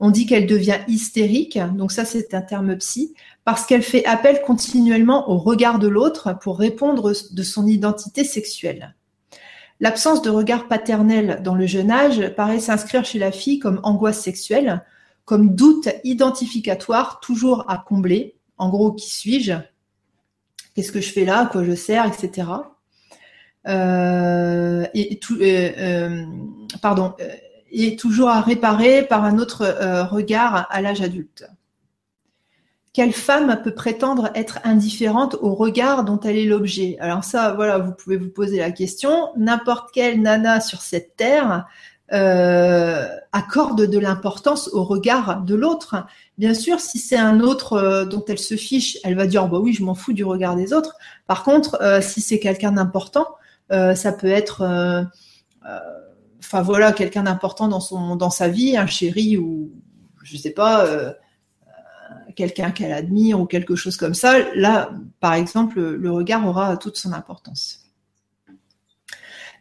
S2: On dit qu'elle devient hystérique, donc ça c'est un terme psy, parce qu'elle fait appel continuellement au regard de l'autre pour répondre de son identité sexuelle. L'absence de regard paternel dans le jeune âge paraît s'inscrire chez la fille comme angoisse sexuelle, comme doute identificatoire toujours à combler. En gros, qui suis-je? Qu'est-ce que je fais là? À quoi je sers? Etc. Euh, et euh, euh, pardon, et toujours à réparer par un autre regard à l'âge adulte. Quelle femme peut prétendre être indifférente au regard dont elle est l'objet? Alors ça, voilà, vous pouvez vous poser la question. N'importe quelle nana sur cette terre accorde de l'importance au regard de l'autre. Bien sûr, si c'est un autre dont elle se fiche, elle va dire bah oui, je m'en fous du regard des autres. Par contre, si c'est quelqu'un d'important, euh, ça peut être, euh, euh, enfin voilà, quelqu'un d'important dans sa vie, un chéri ou je sais pas quelqu'un qu'elle admire ou quelque chose comme ça, là, par exemple, le regard aura toute son importance.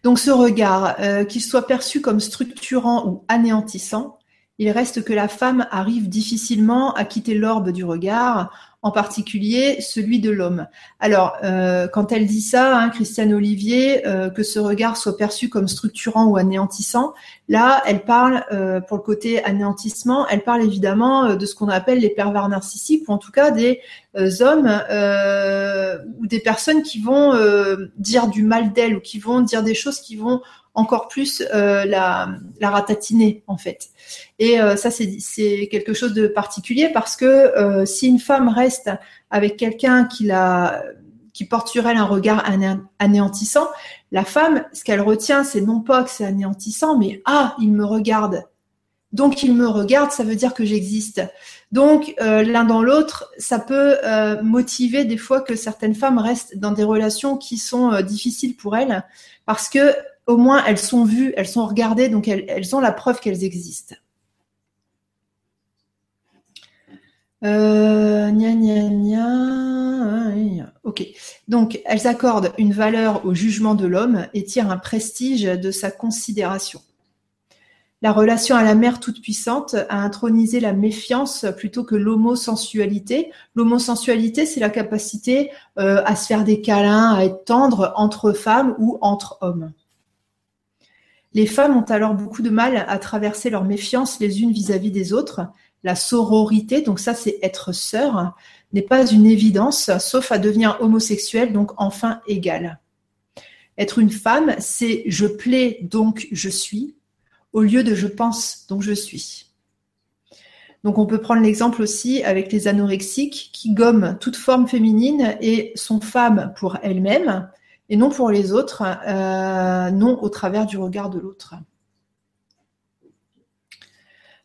S2: Donc ce regard, qu'il soit perçu comme structurant ou anéantissant, il reste que la femme arrive difficilement à quitter l'orbe du regard en particulier celui de l'homme. Alors, euh, quand elle dit ça, hein, Christiane Olivier, euh, que ce regard soit perçu comme structurant ou anéantissant, là, elle parle, euh, pour le côté anéantissement, elle parle évidemment de ce qu'on appelle les pervers narcissiques, ou en tout cas des hommes ou des personnes qui vont dire du mal d'elle ou qui vont dire des choses qui vont encore plus euh, la, la, ratatiner en fait. Et euh, ça c'est quelque chose de particulier parce que euh, si une femme reste avec quelqu'un qui qui porte sur elle un regard anéantissant, la femme, ce qu'elle retient, c'est non pas que c'est anéantissant, mais ah, il me regarde. Donc il me regarde, ça veut dire que j'existe. Donc l'un dans l'autre, ça peut motiver des fois que certaines femmes restent dans des relations qui sont difficiles pour elles parce que au moins elles sont vues, elles sont regardées, donc elles, ont la preuve qu'elles existent. Euh, ok. Donc, elles accordent une valeur au jugement de l'homme et tirent un prestige de sa considération. La relation à la mère toute-puissante a intronisé la méfiance plutôt que l'homosensualité. L'homosensualité, c'est la capacité euh, à se faire des câlins, à être tendre entre femmes ou entre hommes. Les femmes ont alors beaucoup de mal à traverser leur méfiance les unes vis-à-vis des autres. La sororité, donc ça c'est être sœur, n'est pas une évidence, sauf à devenir homosexuel, donc enfin égale. Être une femme, c'est je plais, donc je suis, au lieu de je pense, donc je suis. Donc on peut prendre l'exemple aussi avec les anorexiques qui gomment toute forme féminine et sont femmes pour elles-mêmes, et non pour les autres, euh, non au travers du regard de l'autre.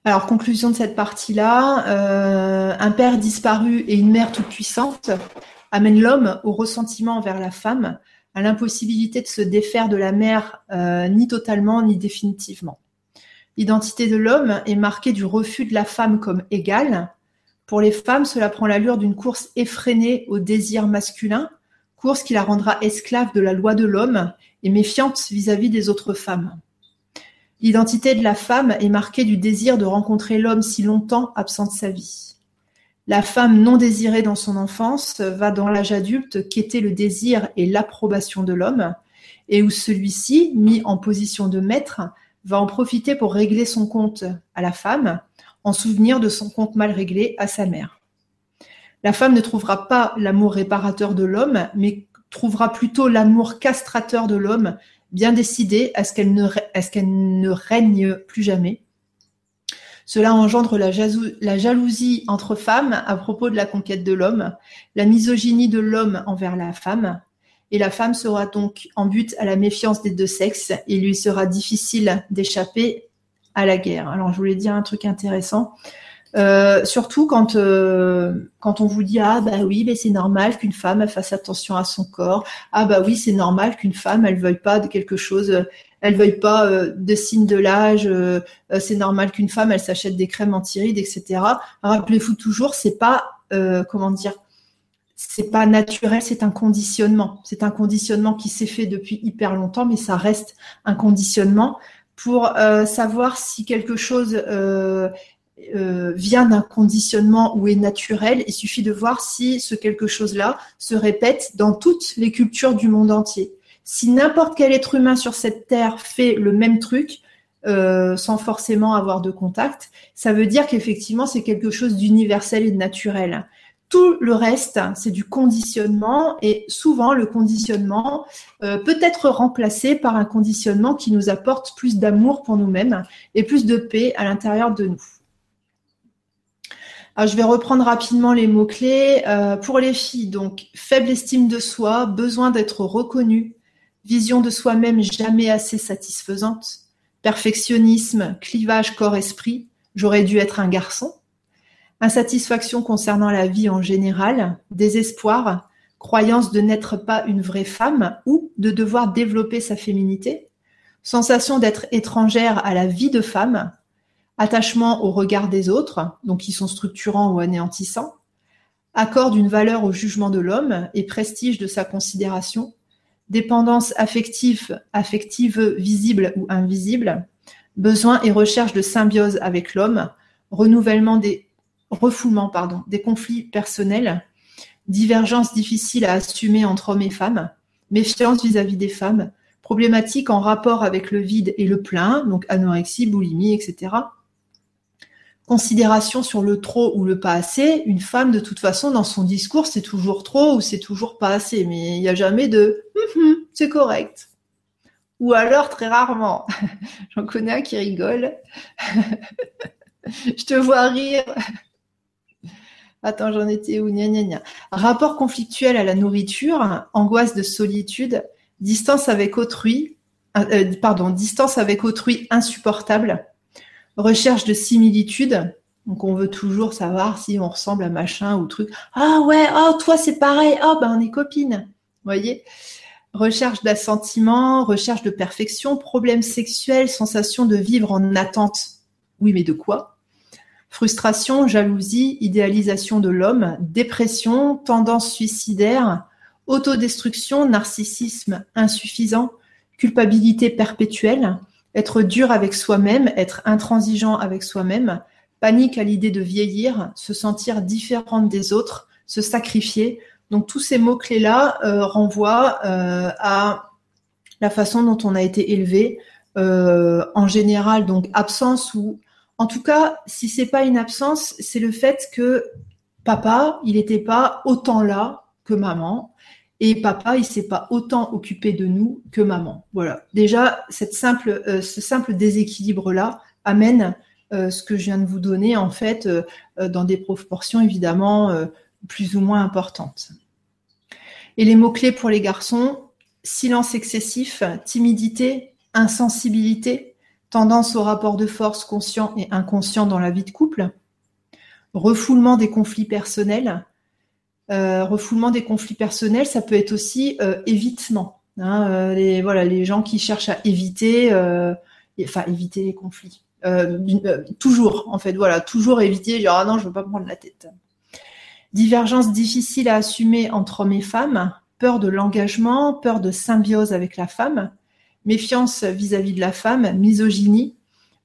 S2: Alors, conclusion de cette partie-là, euh, un père disparu et une mère toute puissante amènent l'homme au ressentiment envers la femme, à l'impossibilité de se défaire de la mère euh, ni totalement ni définitivement. L'identité de l'homme est marquée du refus de la femme comme égale. Pour les femmes, cela prend l'allure d'une course effrénée au désir masculin, course qui la rendra esclave de la loi de l'homme et méfiante vis-à-vis des autres femmes. L'identité de la femme est marquée du désir de rencontrer l'homme si longtemps absent de sa vie. La femme non désirée dans son enfance va dans l'âge adulte quêter le désir et l'approbation de l'homme, et où celui-ci, mis en position de maître, va en profiter pour régler son compte à la femme, en souvenir de son compte mal réglé à sa mère. La femme ne trouvera pas l'amour réparateur de l'homme, mais trouvera plutôt l'amour castrateur de l'homme, bien décidé à ce qu'elle ne, règne plus jamais. Cela engendre la, jalousie entre femmes à propos de la conquête de l'homme, la misogynie de l'homme envers la femme, et la femme sera donc en but à la méfiance des deux sexes, et il lui sera difficile d'échapper à la guerre. Alors je voulais dire un truc intéressant. Euh, surtout quand euh, quand on vous dit ah bah oui mais c'est normal qu'une femme fasse attention à son corps. Ah bah oui c'est normal qu'une femme elle veuille pas de quelque chose elle veuille pas euh, de signes de l'âge c'est normal qu'une femme elle s'achète des crèmes anti-rides etc rappelez-vous toujours c'est pas comment dire c'est pas naturel c'est un conditionnement. C'est un conditionnement qui s'est fait depuis hyper longtemps mais ça reste un conditionnement pour savoir si quelque chose euh, vient d'un conditionnement ou est naturel. Il suffit de voir si ce quelque chose-là se répète dans toutes les cultures du monde entier. Si n'importe quel être humain sur cette terre fait le même truc, sans forcément avoir de contact, ça veut dire qu'effectivement c'est quelque chose d'universel et de naturel. Tout le reste, c'est du conditionnement et souvent le conditionnement peut être remplacé par un conditionnement qui nous apporte plus d'amour pour nous-mêmes et plus de paix à l'intérieur de nous. Je vais reprendre rapidement les mots-clés. Euh, pour les filles, donc, faible estime de soi, besoin d'être reconnue, vision de soi-même jamais assez satisfaisante, perfectionnisme, clivage corps-esprit, j'aurais dû être un garçon, insatisfaction concernant la vie en général, désespoir, croyance de n'être pas une vraie femme ou de devoir développer sa féminité, sensation d'être étrangère à la vie de femme, attachement au regard des autres, donc qui sont structurants ou anéantissants, accord d'une valeur au jugement de l'homme et prestige de sa considération, dépendance affective, affective visible ou invisible, besoin et recherche de symbiose avec l'homme, renouvellement des refoulement pardon, des conflits personnels, divergence difficile à assumer entre hommes et femmes, méfiance vis-à-vis -vis des femmes, problématiques en rapport avec le vide et le plein, donc anorexie, boulimie, etc considération sur le trop ou le pas assez, une femme, de toute façon, dans son discours, c'est toujours trop ou c'est toujours pas assez. Mais il n'y a jamais de hum, c'est correct. Ou alors, très rarement. J'en connais un qui rigole. Je te vois rire. Attends, j'en étais où? Gna, gna, gna. Rapport conflictuel à la nourriture, angoisse de solitude, distance avec autrui, euh, euh, pardon, distance avec autrui insupportable, recherche de similitude. Donc on veut toujours savoir si on ressemble à machin ou truc. Ah ouais, oh toi c'est pareil, oh ben on est copines. Voyez? Recherche d'assentiment, recherche de perfection, problème sexuel, sensation de vivre en attente. Oui, mais de quoi? Frustration, jalousie, idéalisation de l'homme, dépression, tendance suicidaire, autodestruction, narcissisme insuffisant, culpabilité perpétuelle, être dur avec soi-même, être intransigeant avec soi-même, panique à l'idée de vieillir, se sentir différente des autres, se sacrifier. Donc tous ces mots-clés-là euh, renvoient euh, à la façon dont on a été élevé. Euh, en général, donc absence ou en tout cas, si c'est pas une absence, c'est le fait que papa, il n'était pas autant là que maman et papa, il s'est pas autant occupé de nous que maman. Voilà. Déjà, euh, ce simple déséquilibre-là amène euh, ce que je viens de vous donner, en fait, euh, dans des proportions évidemment plus ou moins importantes. Et les mots-clés pour les garçons, silence excessif, timidité, insensibilité, tendance au rapport de force conscient et inconscient dans la vie de couple, refoulement des conflits personnels, euh, refoulement des conflits personnels, ça peut être aussi euh, évitement. Hein, euh, les, gens qui cherchent à éviter, les conflits. toujours, en fait, voilà, toujours éviter. Genre ah non, je veux pas prendre la tête. Divergence difficile à assumer entre hommes et femmes, peur de l'engagement, peur de symbiose avec la femme, méfiance vis-à-vis -vis de la femme, misogynie,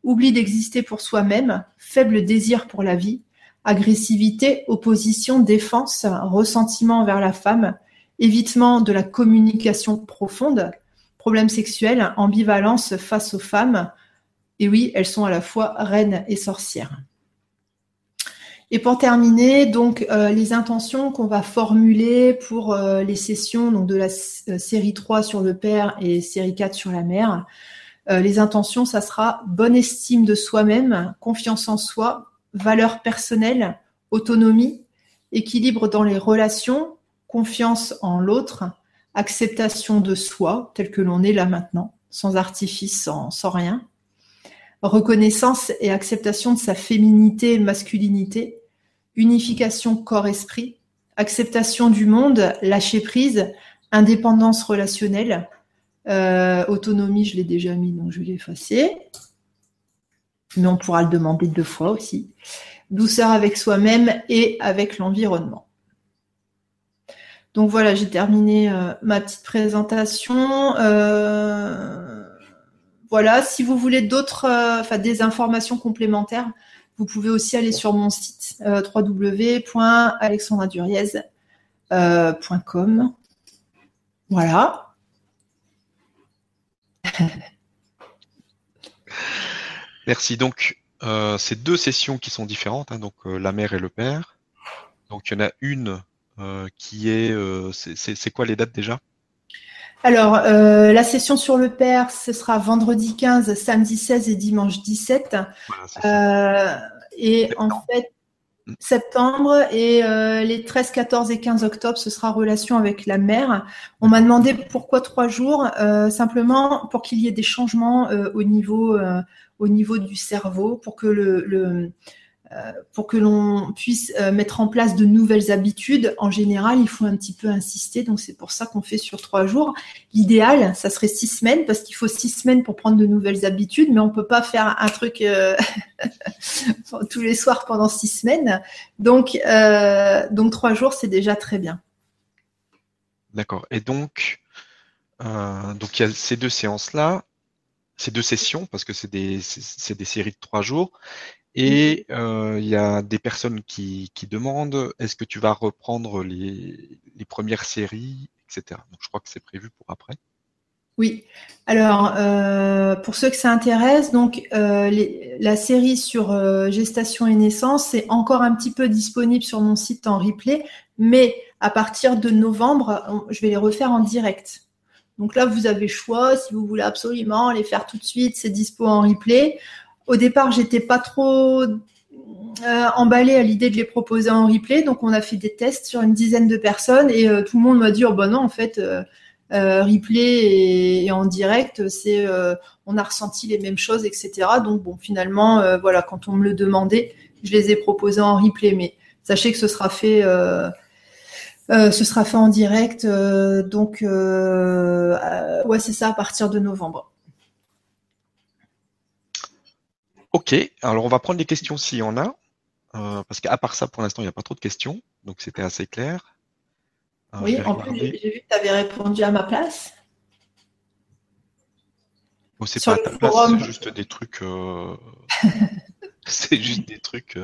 S2: oubli d'exister pour soi-même, faible désir pour la vie, agressivité, opposition, défense, ressentiment envers la femme, évitement de la communication profonde, problème sexuel, ambivalence face aux femmes. Et oui, elles sont à la fois reines et sorcières. Et pour terminer, donc euh, les intentions qu'on va formuler pour euh, les sessions donc de la euh, série 3 sur le père et série 4 sur la mère. les intentions, ça sera bonne estime de soi-même, confiance en soi, valeur personnelle, autonomie, équilibre dans les relations, confiance en l'autre, acceptation de soi tel que l'on est là maintenant, sans artifice, sans, rien, reconnaissance et acceptation de sa féminité masculinité, unification corps-esprit, acceptation du monde, lâcher prise, indépendance relationnelle, euh, autonomie, je l'ai déjà mis, donc je vais l'effacer mais on pourra le demander deux fois aussi. Douceur avec soi-même et avec l'environnement. Donc voilà, j'ai terminé euh, ma petite présentation. Euh, voilà, si vous voulez d'autres, euh, enfin des informations complémentaires, vous pouvez aussi aller sur mon site www.alexandraduriez.com. voilà.
S1: Merci. Donc, euh, c'est deux sessions qui sont différentes, hein, donc euh, la mère et le père. Donc, il y en a une euh, qui est, euh, c'est- quoi les dates déjà?
S2: Alors, euh, la session sur le père, ce sera vendredi 15, samedi 16 et dimanche 17.
S1: Voilà, c'est ça.
S2: Euh, et en fait, septembre et euh, les 13, 14 et 15 octobre, ce sera relation avec la mère. On m'a demandé pourquoi trois jours, euh, simplement pour qu'il y ait des changements euh, au niveau euh, au niveau du cerveau, pour que le, euh, pour que l'on puisse euh, mettre en place de nouvelles habitudes. En général, il faut un petit peu insister, donc c'est pour ça qu'on fait sur trois jours. L'idéal, ça serait six semaines, parce qu'il faut six semaines pour prendre de nouvelles habitudes, mais on peut pas faire un truc euh, tous les soirs pendant six semaines. Donc, donc trois jours, c'est déjà très bien.
S1: D'accord. Et donc, donc il y a ces deux séances-là, ces deux sessions, parce que c'est des, c'est c'est des séries de trois jours. Et euh, il y a des personnes qui, qui demandent, est-ce que tu vas reprendre les, les premières séries, etc. Donc je crois que c'est prévu pour après.
S2: Oui. Alors, euh, pour ceux que ça intéresse, donc euh, les- la série sur euh, gestation et naissance c'est encore un petit peu disponible sur mon site en replay, mais à partir de novembre, on- je vais les refaire en direct. Donc là, vous avez choix si vous voulez absolument les faire tout de suite, c'est dispo en replay. Au départ, j'étais pas trop euh, emballée à l'idée de les proposer en replay, donc on a fait des tests sur une dizaine de personnes et euh, tout le monde m'a dit oh ben non en fait. euh, euh, replay et, et en direct, c'est euh, on a ressenti les mêmes choses, etc. Donc bon, finalement, euh, voilà, quand on me le demandait, je les ai proposés en replay, mais sachez que ce sera fait, euh, ce sera fait en direct, euh, donc euh, ouais, c'est ça à partir de novembre.
S1: Ok, alors on va prendre les questions s'il y en a, parce qu'à part ça, pour l'instant, il n'y a pas trop de questions, donc c'était assez clair.
S2: Oui, en plus, j'ai vu que tu avais répondu à ma place.
S1: Bon, c'est pas ta place, c'est juste des trucs. C'est juste des trucs.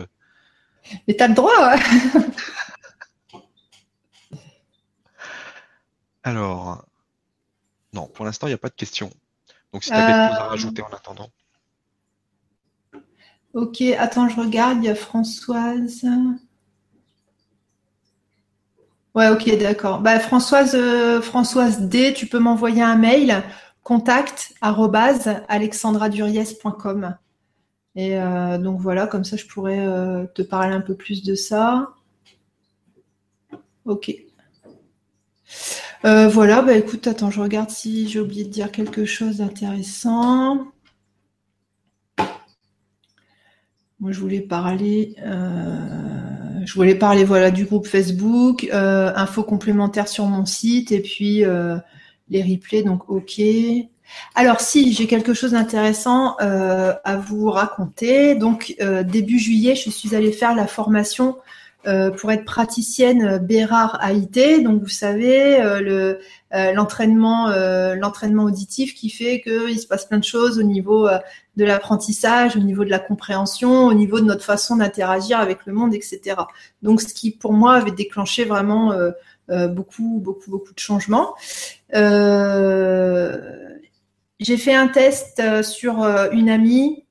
S2: Mais t'as le droit. ouais.
S1: Alors, non, pour l'instant, il n'y a pas de questions. Donc, si tu avais des choses à
S2: Euh,
S1: rajouter en attendant.
S2: Ok, attends, je regarde, il y a Françoise. Ouais, ok, d'accord. Bah, Françoise, euh, Françoise D, tu peux m'envoyer un mail, contact alexandraduriez.com. Et euh, donc voilà, comme ça je pourrais euh, te parler un peu plus de ça. Ok. Euh, voilà, bah écoute, attends, je regarde si j'ai oublié de dire quelque chose d'intéressant. Moi, je voulais parler, euh, je voulais parler voilà du groupe Facebook, euh, infos complémentaires sur mon site et puis les replays. Donc, ok. Alors, si j'ai quelque chose d'intéressant à vous raconter. Donc, début juillet, je suis allée faire la formation euh, pour être praticienne Bérard AIT. Donc, vous savez, euh, le euh, l'entraînement euh, l'entraînement auditif qui fait qu'il se passe plein de choses au niveau euh, de l'apprentissage, au niveau de la compréhension, au niveau de notre façon d'interagir avec le monde, etc. Donc, ce qui pour moi avait déclenché vraiment euh, euh, beaucoup, beaucoup, beaucoup de changements. Euh, j'ai fait un test euh, sur euh, une amie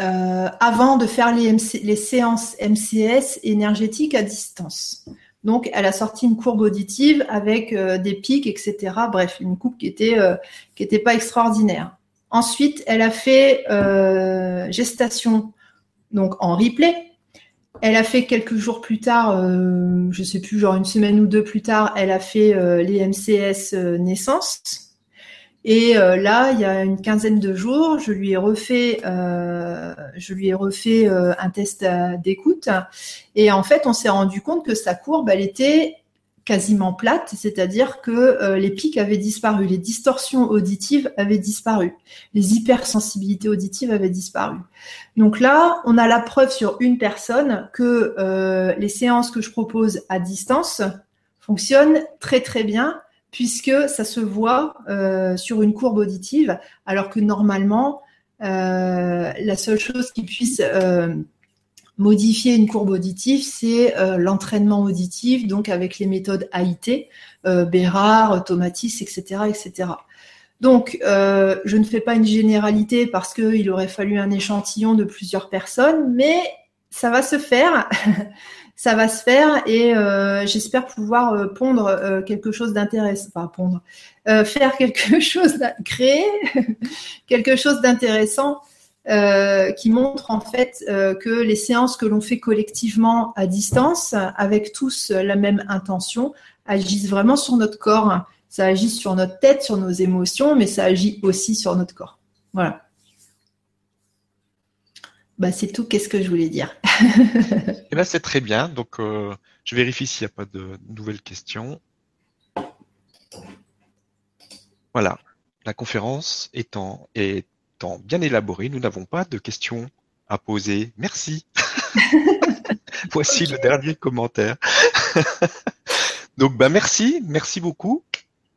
S2: euh, avant de faire les, séances MCS énergétiques à distance. Donc, elle a sorti une courbe auditive avec euh, des pics, etc. Bref, une coupe qui était euh, qui était pas extraordinaire. Ensuite, elle a fait gestation, donc en replay. Elle a fait quelques jours plus tard, je sais plus, genre une semaine ou deux plus tard, elle a fait les MCS naissance. Et euh, là, il y a une quinzaine de jours, je lui ai refait, euh, je lui ai refait euh, un test d'écoute. Et en fait, on s'est rendu compte que sa courbe, elle était quasiment plate, c'est-à-dire que les pics avaient disparu, les distorsions auditives avaient disparu, les hypersensibilités auditives avaient disparu. Donc là, on a la preuve sur une personne que les séances que je propose à distance fonctionnent très très bien puisque ça se voit euh, sur une courbe auditive, alors que normalement, euh, la seule chose qui puisse euh, modifier une courbe auditive, c'est l'entraînement auditif, donc avec les méthodes AIT, Bérard, Tomatis, etc., etc. Donc, je ne fais pas une généralité parce qu'il aurait fallu un échantillon de plusieurs personnes, mais ça va se faire. ça va se faire et euh, j'espère pouvoir euh, pondre quelque chose d'intéressant, enfin pondre, faire quelque chose, créer quelque chose d'intéressant qui montre en fait que les séances que l'on fait collectivement à distance, avec tous la même intention, agissent vraiment sur notre corps ça agit sur notre tête, sur nos émotions, mais ça agit aussi sur notre corps. Voilà. Bah, c'est tout. Qu'est-ce que je voulais dire?
S1: Eh ben, C'est très bien. Donc, euh, je vérifie s'il n'y a pas de nouvelles questions. Voilà. La conférence étant, étant bien élaborée, nous n'avons pas de questions à poser. Merci. Voici le dernier commentaire. Donc, bah, merci. Merci beaucoup.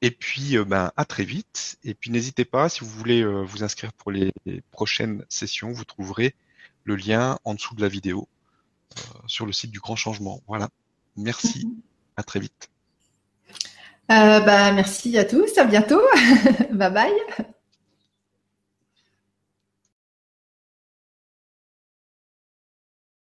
S1: Et puis, euh, ben, à très vite. Et puis, n'hésitez pas, si vous voulez euh, vous inscrire pour les prochaines sessions, vous trouverez le lien en dessous de la vidéo euh, sur le site du Grand Changement. Voilà. Merci. À très vite.
S2: bah, merci à tous. À bientôt. bye bye.